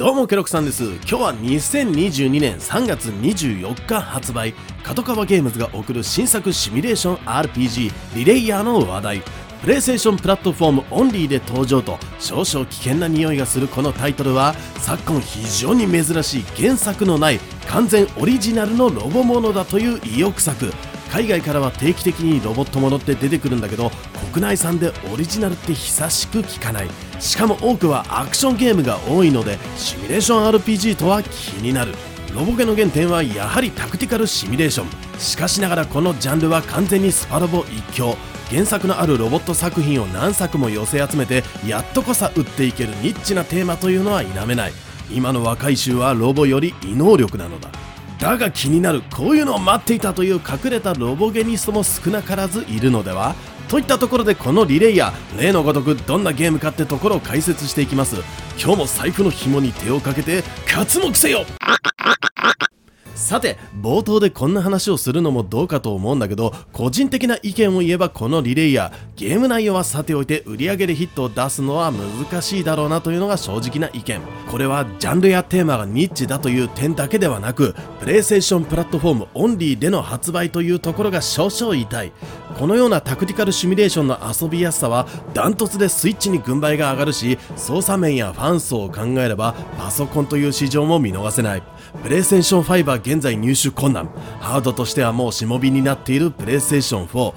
どうもケロクさんです。今日は2022年3月24日発売角川ゲームズが送る新作シミュレーション RPG リレイヤーの話題プレイステーションプラットフォームオンリーで登場と少々危険な匂いがするこのタイトルは昨今非常に珍しい原作のない完全オリジナルのロボものだという意欲作。海外からは定期的にロボットものって出てくるんだけど国内産でオリジナルって久しく聞かない。しかも多くはアクションゲームが多いのでシミュレーション RPG とは気になる。ロボゲの原点はやはりタクティカルシミュレーション。しかしながらこのジャンルは完全にスパロボ一強。原作のあるロボット作品を何作も寄せ集めてやっとこさ打っていけるニッチなテーマというのは否めない。今の若い衆はロボより異能力なのだ。だが気になる。こういうのを待っていたという隠れたロボゲニストも少なからずいるのでは？といったところでこのリレイや例のごとくどんなゲームかってところを解説していきます。今日も財布の紐に手をかけて活目せよ。さて冒頭でこんな話をするのもどうかと思うんだけど個人的な意見を言えばこのリレイヤーゲーム内容はさておいて売り上げでヒットを出すのは難しいだろうなというのが正直な意見。これはジャンルやテーマがニッチだという点だけではなくプレイステーションプラットフォームオンリーでの発売というところが少々痛い。このようなタクティカルシミュレーションの遊びやすさはダントツでスイッチに軍配が上がるし操作面やファン層を考えればパソコンという市場も見逃せない。プレイステーション5は現在入手困難。ハードとしてはもうしもびになっているプレイステーション4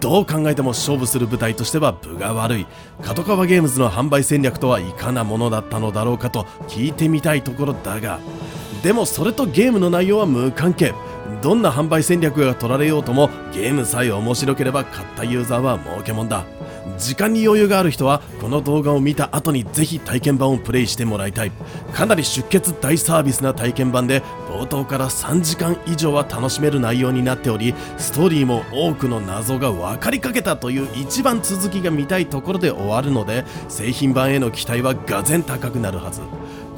どう考えても勝負する舞台としては分が悪い。角川ゲームズの販売戦略とはいかなものだったのだろうかと聞いてみたいところだが。でもそれとゲームの内容は無関係。どんな販売戦略が取られようともゲームさえ面白ければ買ったユーザーは儲けもんだ。時間に余裕がある人はこの動画を見た後にぜひ体験版をプレイしてもらいたい。かなり出血大サービスな体験版で冒頭から3時間以上は楽しめる内容になっておりストーリーも多くの謎が分かりかけたという一番続きが見たいところで終わるので製品版への期待はがぜん高くなるはず。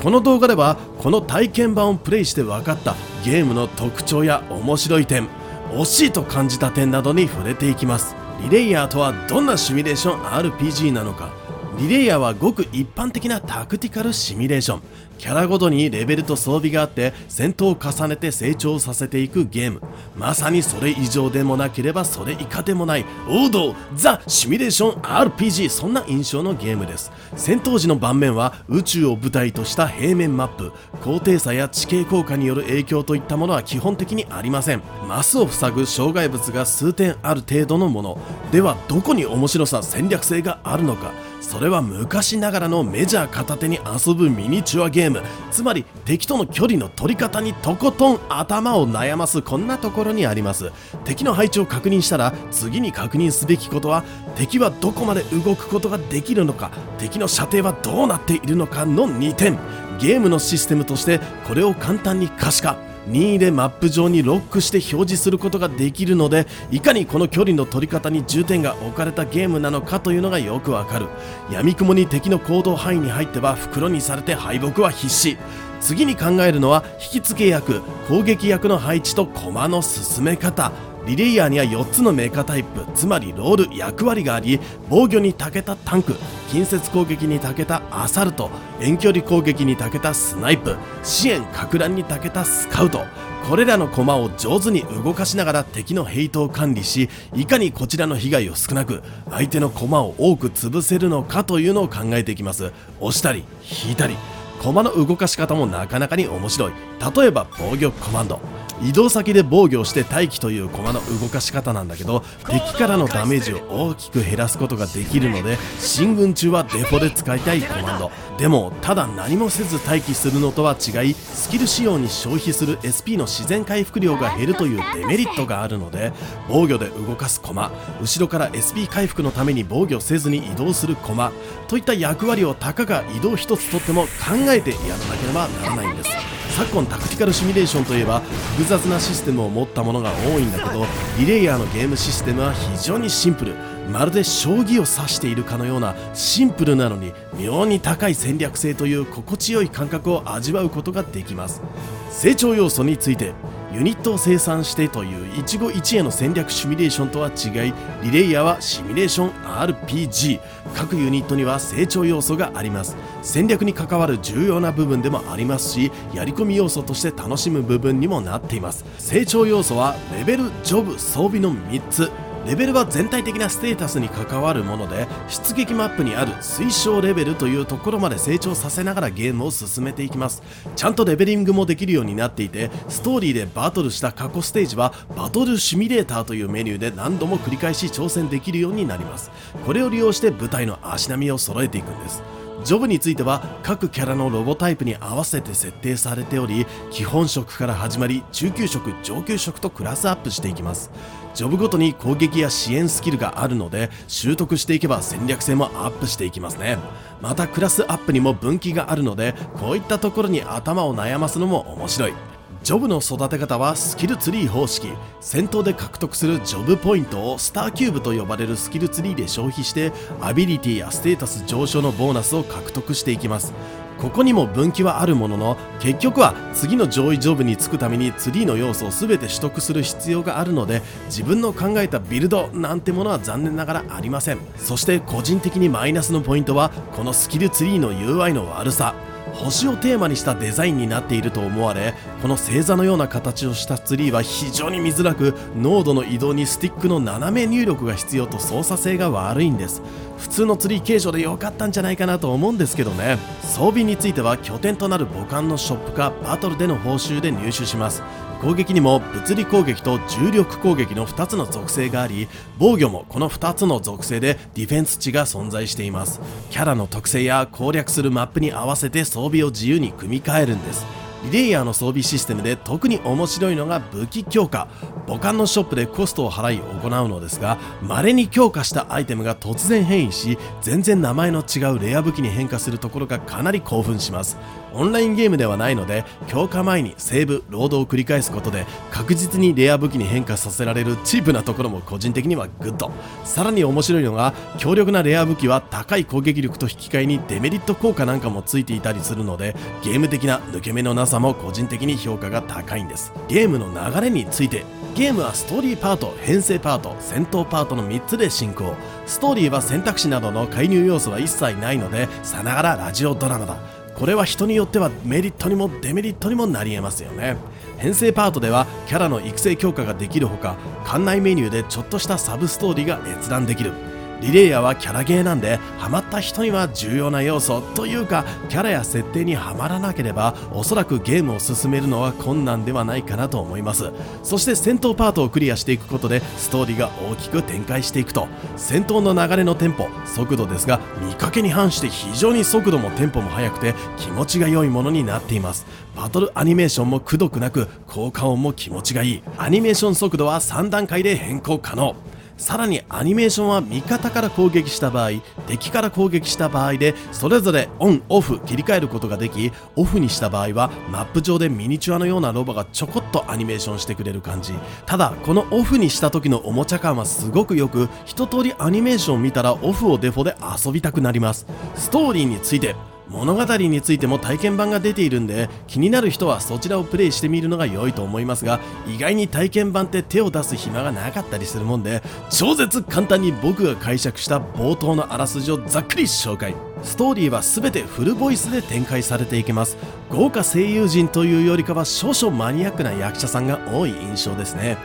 この動画ではこの体験版をプレイして分かったゲームの特徴や面白い点惜しいと感じた点などに触れていきます。リレイヤーとはどんなシミュレーション RPG なのか。リレイヤーはごく一般的なタクティカルシミュレーション。キャラごとにレベルと装備があって戦闘を重ねて成長させていくゲーム。まさにそれ以上でもなければそれ以下でもない王道ザ・シミュレーション RPG そんな印象のゲームです。戦闘時の盤面は宇宙を舞台とした平面マップ。高低差や地形効果による影響といったものは基本的にありません。マスを塞ぐ障害物が数点ある程度のもの。ではどこに面白さ戦略性があるのか。それは昔ながらのメジャー片手に遊ぶミニチュアゲーム。つまり敵との距離の取り方にとことん頭を悩ますこんなところにあります。敵の配置を確認したら次に確認すべきことは敵はどこまで動くことができるのか敵の射程はどうなっているのかの2点。ゲームのシステムとしてこれを簡単に可視化。任意でマップ上にロックして表示することができるのでいかにこの距離の取り方に重点が置かれたゲームなのかというのがよくわかる。闇雲に敵の行動範囲に入っては袋にされて敗北は必至。次に考えるのは引き付け役攻撃役の配置と駒の進め方。リレイヤーには4つのメーカータイプつまりロール役割があり防御に長けたタンク近接攻撃に長けたアサルト遠距離攻撃に長けたスナイプ支援か乱に長けたスカウト。これらの駒を上手に動かしながら敵のヘイトを管理しいかにこちらの被害を少なく相手の駒を多く潰せるのかというのを考えていきます。押したり引いたり。駒の動かし方もなかなかに面白い。例えば防御コマンド。移動先で防御して待機という駒の動かし方なんだけど敵からのダメージを大きく減らすことができるので進軍中はデフォで使いたいコマンド。でもただ何もせず待機するのとは違いスキル仕様に消費する SP の自然回復量が減るというデメリットがあるので防御で動かす駒後ろから SP 回復のために防御せずに移動する駒といった役割をたかが移動一つとっても考えてやらなければならないんです。昨今タクティカルシミュレーションといえば複雑なシステムを持ったものが多いんだけどリレイヤーのゲームシステムは非常にシンプル。まるで将棋を指しているかのようなシンプルなのに妙に高い戦略性という心地よい感覚を味わうことができます。成長要素についてユニットを生産してという一期一会の戦略シミュレーションとは違いリレイヤーはシミュレーション RPG 各ユニットには成長要素があります。戦略に関わる重要な部分でもありますしやり込み要素として楽しむ部分にもなっています。成長要素はレベルジョブ装備の3つ。レベルは全体的なステータスに関わるもので出撃マップにある推奨レベルというところまで成長させながらゲームを進めていきます。ちゃんとレベリングもできるようになっていてストーリーでバトルした過去ステージはバトルシミュレーターというメニューで何度も繰り返し挑戦できるようになります。これを利用して舞台の足並みを揃えていくんです。ジョブについては各キャラのロボタイプに合わせて設定されており基本色から始まり中級職上級職とクラスアップしていきます。ジョブごとに攻撃や支援スキルがあるので習得していけば戦略性もアップしていきますね。またクラスアップにも分岐があるのでこういったところに頭を悩ますのも面白い。ジョブの育て方はスキルツリー方式。戦闘で獲得するジョブポイントをスターキューブと呼ばれるスキルツリーで消費してアビリティやステータス上昇のボーナスを獲得していきます。ここにも分岐はあるものの結局は次の上位ジョブにつくためにツリーの要素を全て取得する必要があるので自分の考えたビルドなんてものは残念ながらありません。そして個人的にマイナスのポイントはこのスキルツリーの UI の悪さ。星をテーマにしたデザインになっていると思われこの星座のような形をしたツリーは非常に見づらく濃度の移動にスティックの斜め入力が必要と操作性が悪いんです。普通のツリー形状で良かったんじゃないかなと思うんですけどね。装備については拠点となる母艦のショップかバトルでの報酬で入手します。攻撃にも物理攻撃と重力攻撃の2つの属性があり防御もこの2つの属性でディフェンス値が存在しています。キャラの特性や攻略するマップに合わせて装備を自由に組み替えるんです。リレイヤーの装備システムで特に面白いのが武器強化。母艦のショップでコストを払い行うのですが稀に強化したアイテムが突然変異し全然名前の違うレア武器に変化するところがかなり興奮します。オンラインゲームではないので強化前にセーブロードを繰り返すことで確実にレア武器に変化させられるチープなところも個人的にはグッド。さらに面白いのが強力なレア武器は高い攻撃力と引き換えにデメリット効果なんかもついていたりするのでゲーム的な抜け目のなさも個人的に評価が高いんです。ゲームの流れについてゲームはストーリーパート編成パート戦闘パートの3つで進行。ストーリーは選択肢などの介入要素は一切ないのでさながらラジオドラマだ。これは人によってはメリットにもデメリットにもなり得ますよね。編成パートではキャラの育成強化ができるほか館内メニューでちょっとしたサブストーリーが閲覧できる。リレイヤーはキャラゲーなんでハマった人には重要な要素というかキャラや設定にはまらなければおそらくゲームを進めるのは困難ではないかなと思います。そして戦闘パートをクリアしていくことでストーリーが大きく展開していくと戦闘の流れのテンポ速度ですが見かけに反して非常に速度もテンポも速くて気持ちが良いものになっています。バトルアニメーションもくどくなく効果音も気持ちがいい。アニメーション速度は3段階で変更可能。さらにアニメーションは味方から攻撃した場合敵から攻撃した場合でそれぞれオンオフ切り替えることができオフにした場合はマップ上でミニチュアのようなロボがちょこっとアニメーションしてくれる感じ。ただこのオフにした時のおもちゃ感はすごくよく一通りアニメーションを見たらオフをデフォで遊びたくなります。ストーリーについて物語についても体験版が出ているんで気になる人はそちらをプレイしてみるのが良いと思いますが意外に体験版って手を出す暇がなかったりするもんで超絶簡単に僕が解釈した冒頭のあらすじをざっくり紹介。ストーリーは全てフルボイスで展開されていきます。豪華声優陣というよりかは少々マニアックな役者さんが多い印象ですね。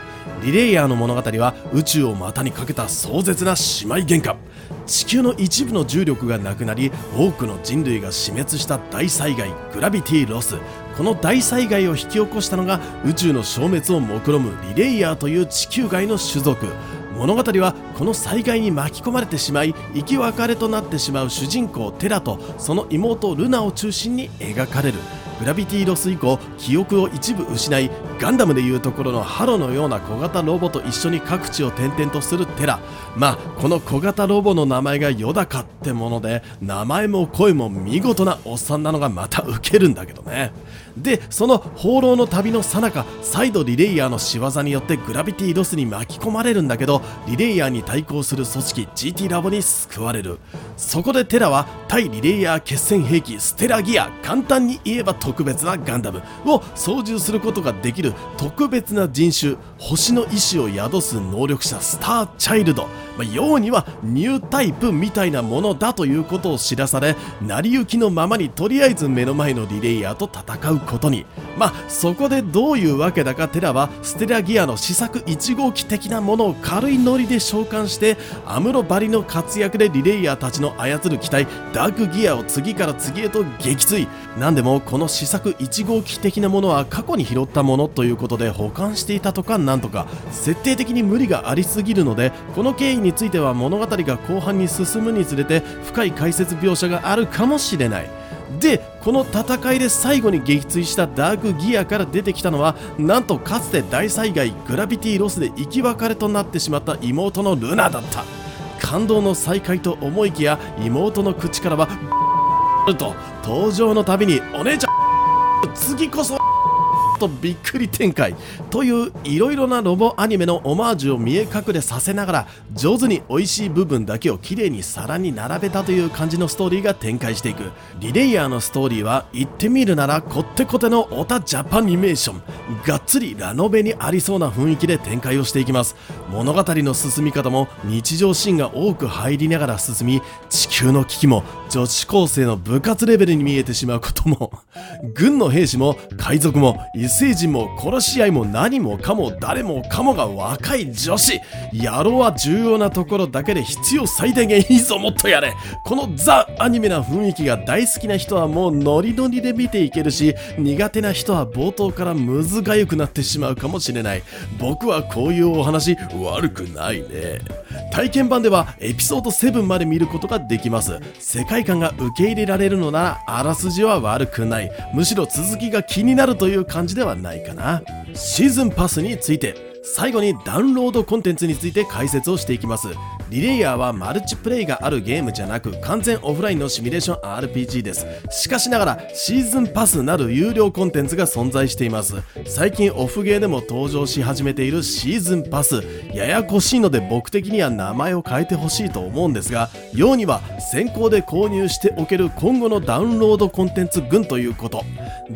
リレイヤーの物語は宇宙を股にかけた壮絶な姉妹喧嘩。地球の一部の重力がなくなり多くの人類が死滅した大災害グラビティロス。この大災害を引き起こしたのが宇宙の消滅を目論むリレイヤーという地球外の種族。物語はこの災害に巻き込まれてしまい生き別れとなってしまう主人公テラとその妹ルナを中心に描かれる。グラビティロス以降記憶を一部失いガンダムでいうところのハロのような小型ロボと一緒に各地を転々とするテラ。まあこの小型ロボの名前がヨダカってもので名前も声も見事なおっさんなのがまたウケるんだけどね。でその放浪の旅の最中再度リレイヤーの仕業によってグラビティロスに巻き込まれるんだけどリレイヤーに対抗する組織 GT ラボに救われる。そこでテラは対リレイヤー決戦兵器ステラギア簡単に言えば特別なガンダムを操縦することができる特別な人種星の意志を宿す能力者スターチャイルド、まあ、ようにはニュータイプみたいなものだということを知らされ成り行きのままにとりあえず目の前のリレイヤーと戦うことに。まあそこでどういうわけだかテラはステラギアの試作1号機的なものを軽いノリで召喚してアムロバリの活躍でリレイヤーたちの操る機体ダークギアを次から次へと撃墜。何でもこの試作1号機的なものは過去に拾ったものということで保管していたとかなんとか設定的に無理がありすぎるのでこの経緯については物語が後半に進むにつれて深い解説描写があるかもしれない。でこの戦いで最後に撃墜したダークギアから出てきたのはなんとかつて大災害グラビティロスで生き別れとなってしまった妹のルナだった。感動の再会と思いきや妹の口からは と登場のたびにお姉ちゃん次こそっとびっくり展開といういろいろなロボアニメのオマージュを見え隠れさせながら上手に美味しい部分だけをきれいに皿に並べたという感じのストーリーが展開していく。リレイヤーのストーリーは言ってみるならこってこてのオタジャパニメーションがっつりラノベにありそうな雰囲気で展開をしていきます。物語の進み方も日常シーンが多く入りながら進み地球の危機も女子高生の部活レベルに見えてしまうことも軍の兵士も海賊も異星人も殺し合いも何もかも誰もかもが若い女子。野郎は重要なところだけで必要最大限いいぞもっとやれ。このザ・アニメな雰囲気が大好きな人はもうノリノリで見ていけるし苦手な人は冒頭からむずがゆくなってしまうかもしれない。僕はこういうお話悪くないね。体験版ではエピソード7まで見ることができます。世界観が受け入れられるのならあらすじは悪くない。むしろ続きが気になるという感じではないかな。シーズンパスについて最後にダウンロードコンテンツについて解説をしていきます。リレイヤーはマルチプレイがあるゲームじゃなく完全オフラインのシミュレーション RPG です。しかしながらシーズンパスなる有料コンテンツが存在しています。最近オフゲーでも登場し始めているシーズンパス。ややこしいので僕的には名前を変えてほしいと思うんですがようには先行で購入しておける今後のダウンロードコンテンツ群ということ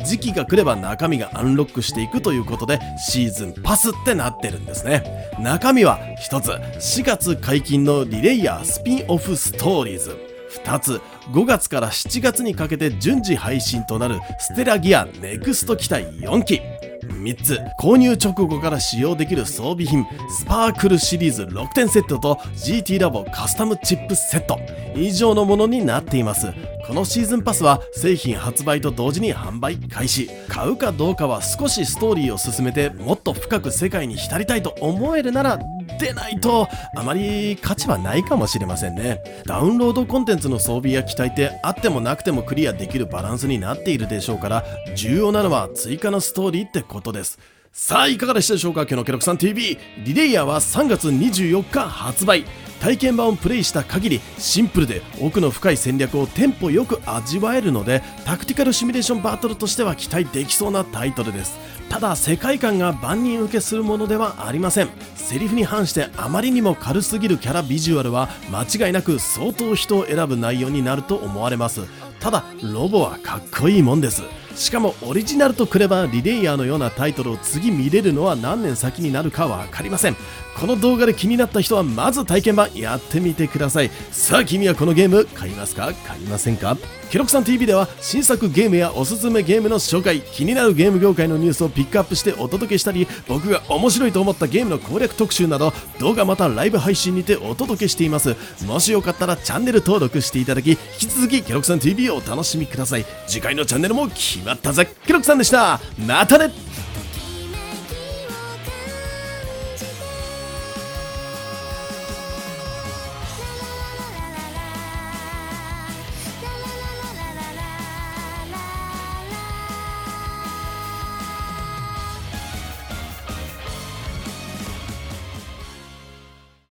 時期が来れば中身がアンロックしていくということでシーズンパスってなってるんですね。中身は1つ4月解禁の のリレイヤースピンオフストーリーズ。2つ5月から7月にかけて順次配信となるステラギアネクスト機体4機3つ購入直後から使用できる装備品スパークルシリーズ6点セットと GT ラボカスタムチップセット。以上のものになっています。このシーズンパスは製品発売と同時に販売開始。買うかどうかは少しストーリーを進めてもっと深く世界に浸りたいと思えるならでないと。あまり価値はないかもしれませんね。ダウンロードコンテンツの装備や機体ってあってもなくてもクリアできるバランスになっているでしょうから重要なのは追加のストーリーってことです。さあいかがでしたでしょうか？今日のケロクさん TV リレイヤーは3月24日発売。体験版をプレイした限りシンプルで奥の深い戦略をテンポよく味わえるのでタクティカルシミュレーションバトルとしては期待できそうなタイトルです。ただ世界観が万人受けするものではありません。セリフに反してあまりにも軽すぎるキャラビジュアルは間違いなく相当人を選ぶ内容になると思われます。ただロボはかっこいいもんです。しかもオリジナルとくればリレイヤーのようなタイトルを次見れるのは何年先になるか分かりません。この動画で気になった人はまず体験版やってみてください。さあ君はこのゲーム買いますか？買いませんか？ケロクさん TV では新作ゲームやおすすめゲームの紹介。気になるゲーム業界のニュースをピックアップしてお届けしたり僕が面白いと思ったゲームの攻略特集など動画またライブ配信にてお届けしています。もしよかったらチャンネル登録していただき引き続きケロクさん TV をお楽しみください。次回のチャンネルも決まったぜケロクさんでした。またね。